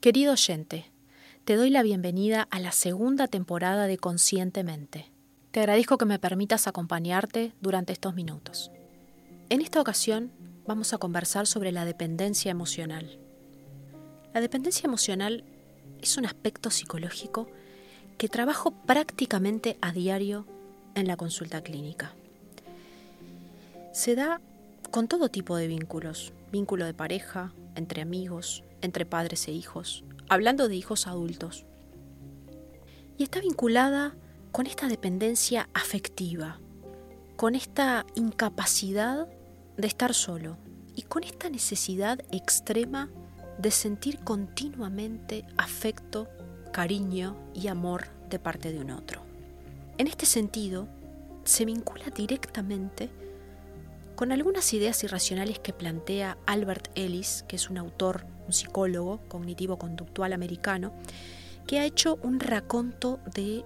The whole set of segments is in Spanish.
Querido oyente, te doy la bienvenida a la segunda temporada de Conscientemente. Te agradezco que me permitas acompañarte durante estos minutos. En esta ocasión vamos a conversar sobre la dependencia emocional. La dependencia emocional es un aspecto psicológico que trabajo prácticamente a diario en la consulta clínica. Se da con todo tipo de vínculos, vínculo de pareja, entre amigos, entre padres e hijos, hablando de hijos adultos. Y está vinculada con esta dependencia afectiva, con esta incapacidad de estar solo y con esta necesidad extrema de sentir continuamente afecto, cariño y amor de parte de un otro. En este sentido, se vincula directamente con algunas ideas irracionales que plantea Albert Ellis, que es un autor, un psicólogo cognitivo-conductual americano, que ha hecho un raconto de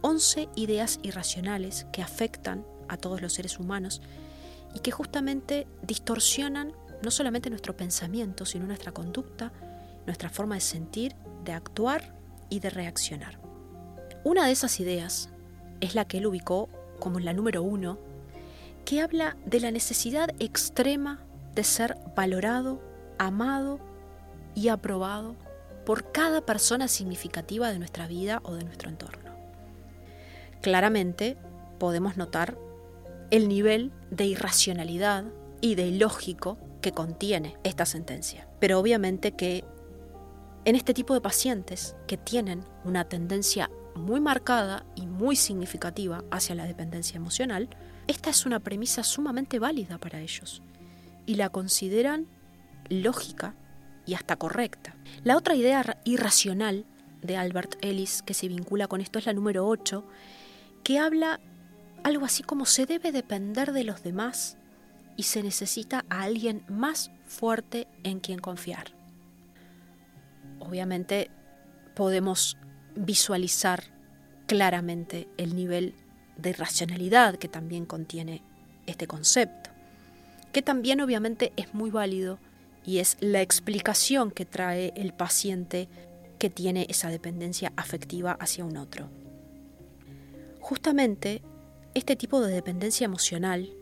11 ideas irracionales que afectan a todos los seres humanos y que justamente distorsionan no solamente nuestro pensamiento, sino nuestra conducta, nuestra forma de sentir, de actuar y de reaccionar. Una de esas ideas es la que él ubicó como la número uno que habla de la necesidad extrema de ser valorado, amado y aprobado por cada persona significativa de nuestra vida o de nuestro entorno. Claramente podemos notar el nivel de irracionalidad y de ilógico que contiene esta sentencia. Pero obviamente que en este tipo de pacientes que tienen una tendencia muy marcada y muy significativa hacia la dependencia emocional, esta es una premisa sumamente válida para ellos y la consideran lógica y hasta correcta. La otra idea irracional de Albert Ellis que se vincula con esto es la número 8, que habla algo así como se debe depender de los demás y se necesita a alguien más fuerte en quien confiar. Obviamente podemos visualizar claramente el nivel de racionalidad que también contiene este concepto, que también obviamente es muy válido y es la explicación que trae el paciente que tiene esa dependencia afectiva hacia un otro. Justamente este tipo de dependencia emocional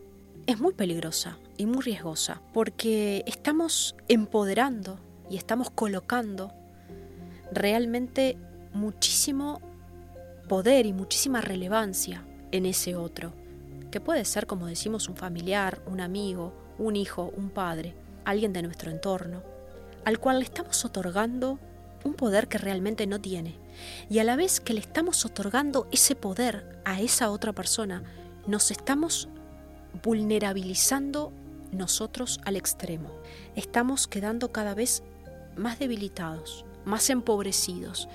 es muy peligrosa y muy riesgosa porque estamos empoderando y estamos colocando realmente muchísimo poder y muchísima relevancia en ese otro, que puede ser, como decimos, un familiar, un amigo, un hijo, un padre, alguien de nuestro entorno, al cual le estamos otorgando un poder que realmente no tiene. Y a la vez que le estamos otorgando ese poder a esa otra persona, nos estamos vulnerabilizando nosotros al extremo. Estamos quedando cada vez más debilitados, más empobrecidos,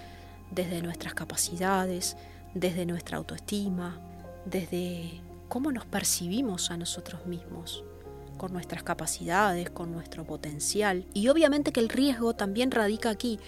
desde nuestras capacidades, desde nuestra autoestima, desde cómo nos percibimos a nosotros mismos, con nuestras capacidades, con nuestro potencial. Y obviamente que el riesgo también radica aquí,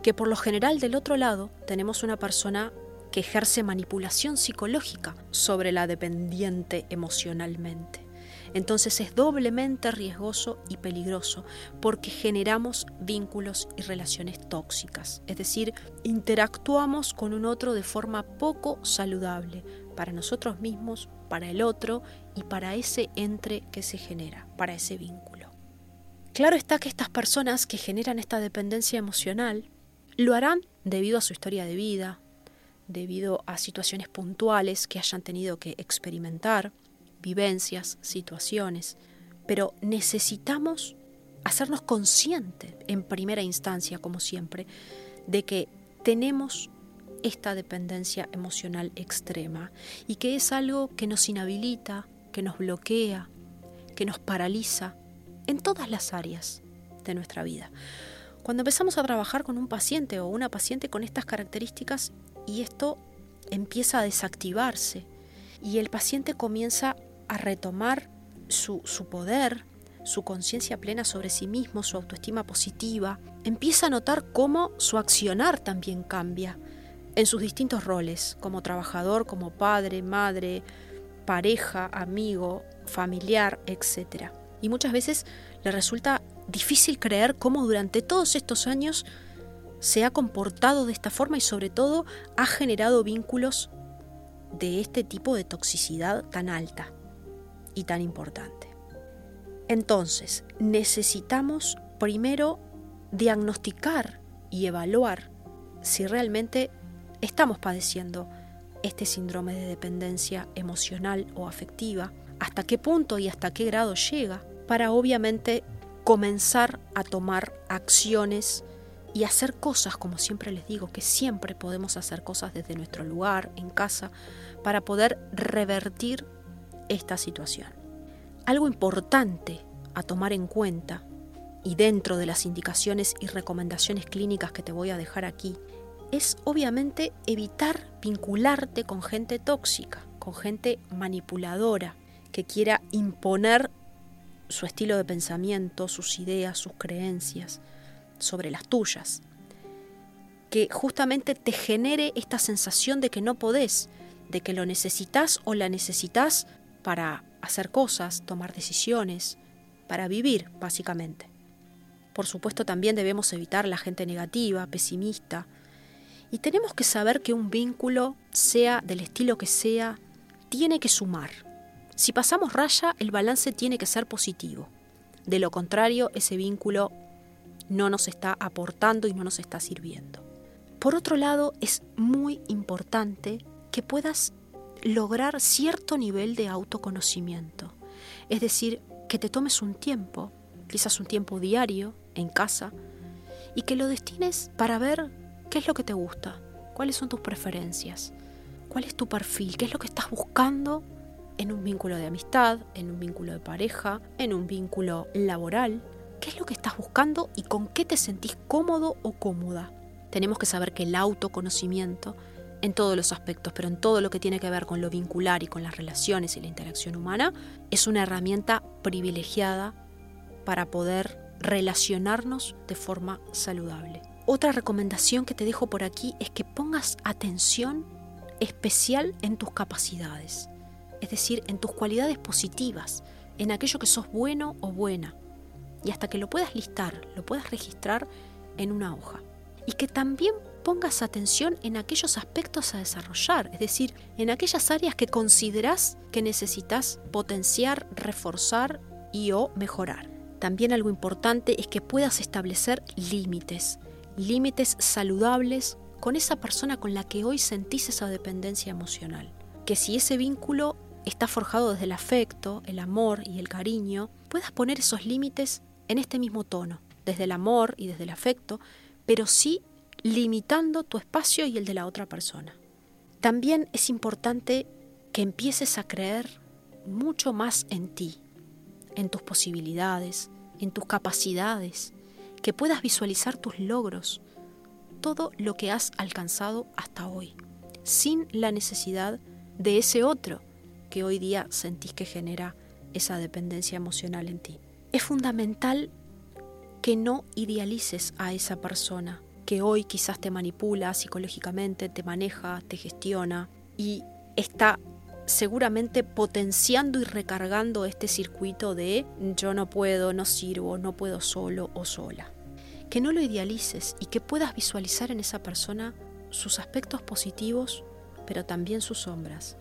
que por lo general del otro lado tenemos una persona que ejerce manipulación psicológica sobre la dependiente emocionalmente. Entonces es doblemente riesgoso y peligroso porque generamos vínculos y relaciones tóxicas, es decir, interactuamos con un otro de forma poco saludable para nosotros mismos, para el otro y para ese entre que se genera, para ese vínculo. Claro está que estas personas que generan esta dependencia emocional lo harán debido a su historia de vida, debido a situaciones puntuales que hayan tenido que experimentar, vivencias, situaciones, pero necesitamos hacernos conscientes en primera instancia, como siempre, de que tenemos esta dependencia emocional extrema y que es algo que nos inhabilita, que nos bloquea, que nos paraliza en todas las áreas de nuestra vida. Cuando empezamos a trabajar con un paciente o una paciente con estas características y esto empieza a desactivarse y el paciente comienza a retomar su, poder, su conciencia plena sobre sí mismo, su autoestima positiva, empieza a notar cómo su accionar también cambia en sus distintos roles, como trabajador, como padre, madre, pareja, amigo, familiar, etc. Y muchas veces le resulta difícil creer cómo durante todos estos años se ha comportado de esta forma y sobre todo ha generado vínculos de este tipo de toxicidad tan alta y tan importante. Entonces, necesitamos primero diagnosticar y evaluar si realmente estamos padeciendo este síndrome de dependencia emocional o afectiva, hasta qué punto y hasta qué grado llega, para obviamente comenzar a tomar acciones y hacer cosas, como siempre les digo, que siempre podemos hacer cosas desde nuestro lugar, en casa, para poder revertir esta situación. Algo importante a tomar en cuenta, y dentro de las indicaciones y recomendaciones clínicas que te voy a dejar aquí, es obviamente evitar vincularte con gente tóxica, con gente manipuladora, que quiera imponer su estilo de pensamiento, sus ideas, sus creencias sobre las tuyas. Que justamente te genere esta sensación de que no podés, de que lo necesitas o la necesitas para hacer cosas, tomar decisiones, para vivir, básicamente. Por supuesto, también debemos evitar la gente negativa, pesimista, y tenemos que saber que un vínculo, sea del estilo que sea, tiene que sumar. Si pasamos raya, el balance tiene que ser positivo. De lo contrario, ese vínculo no nos está aportando y no nos está sirviendo. Por otro lado, es muy importante que puedas lograr cierto nivel de autoconocimiento. Es decir, que te tomes un tiempo, quizás un tiempo diario, en casa, y que lo destines para ver ¿Qué es lo que te gusta? ¿Cuáles son tus preferencias? ¿Cuál es tu perfil? ¿Qué es lo que estás buscando en un vínculo de amistad, en un vínculo de pareja, en un vínculo laboral? ¿Qué es lo que estás buscando y con qué te sentís cómodo o cómoda? Tenemos que saber que el autoconocimiento en todos los aspectos, pero en todo lo que tiene que ver con lo vincular y con las relaciones y la interacción humana, es una herramienta privilegiada para poder relacionarnos de forma saludable. Otra recomendación que te dejo por aquí es que pongas atención especial en tus capacidades, es decir, en tus cualidades positivas, en aquello que sos bueno o buena, y hasta que lo puedas listar, lo puedas registrar en una hoja. Y que también pongas atención en aquellos aspectos a desarrollar, es decir, en aquellas áreas que consideras que necesitas potenciar, reforzar y o mejorar. También algo importante es que puedas establecer límites, límites saludables con esa persona con la que hoy sentís esa dependencia emocional. Que si ese vínculo está forjado desde el afecto, el amor y el cariño, puedas poner esos límites en este mismo tono, desde el amor y desde el afecto, pero sí limitando tu espacio y el de la otra persona. También es importante que empieces a creer mucho más en ti, en tus posibilidades, en tus capacidades, que puedas visualizar tus logros, todo lo que has alcanzado hasta hoy, sin la necesidad de ese otro que hoy día sentís que genera esa dependencia emocional en ti. Es fundamental que no idealices a esa persona que hoy quizás te manipula psicológicamente, te maneja, te gestiona y está seguramente potenciando y recargando este circuito de yo no puedo, no sirvo, no puedo solo o sola. Que no lo idealices y que puedas visualizar en esa persona sus aspectos positivos, pero también sus sombras.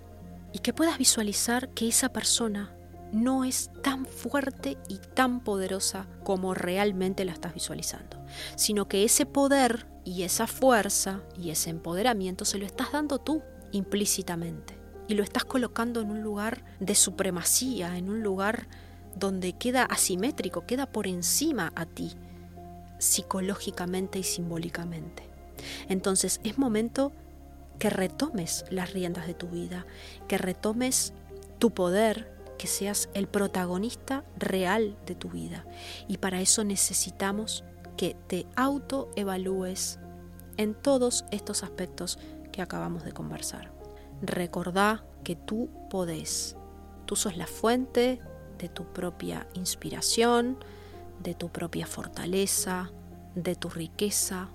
Y que puedas visualizar que esa persona no es tan fuerte y tan poderosa como realmente la estás visualizando, sino que ese poder y esa fuerza y ese empoderamiento se lo estás dando tú implícitamente y lo estás colocando en un lugar de supremacía, en un lugar donde queda asimétrico, queda por encima a ti, psicológicamente y simbólicamente. Entonces es momento que retomes las riendas de tu vida, que retomes tu poder, que seas el protagonista real de tu vida. Y para eso necesitamos que te autoevalúes en todos estos aspectos que acabamos de conversar. Recordá que tú podés. Tú sos la fuente de tu propia inspiración, de tu propia fortaleza, de tu riqueza.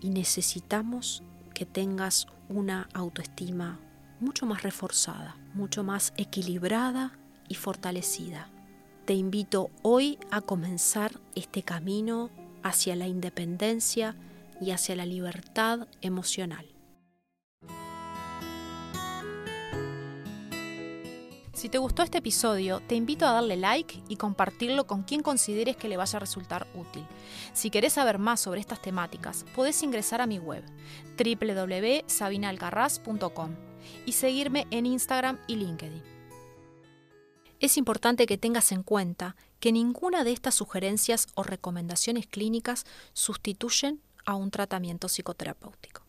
Y necesitamos que tengas una autoestima mucho más reforzada, mucho más equilibrada y fortalecida. Te invito hoy a comenzar este camino hacia la independencia y hacia la libertad emocional. Si te gustó este episodio, te invito a darle like y compartirlo con quien consideres que le vaya a resultar útil. Si querés saber más sobre estas temáticas, podés ingresar a mi web www.sabinalgarraz.com y seguirme en Instagram y LinkedIn. Es importante que tengas en cuenta que ninguna de estas sugerencias o recomendaciones clínicas sustituyen a un tratamiento psicoterapéutico.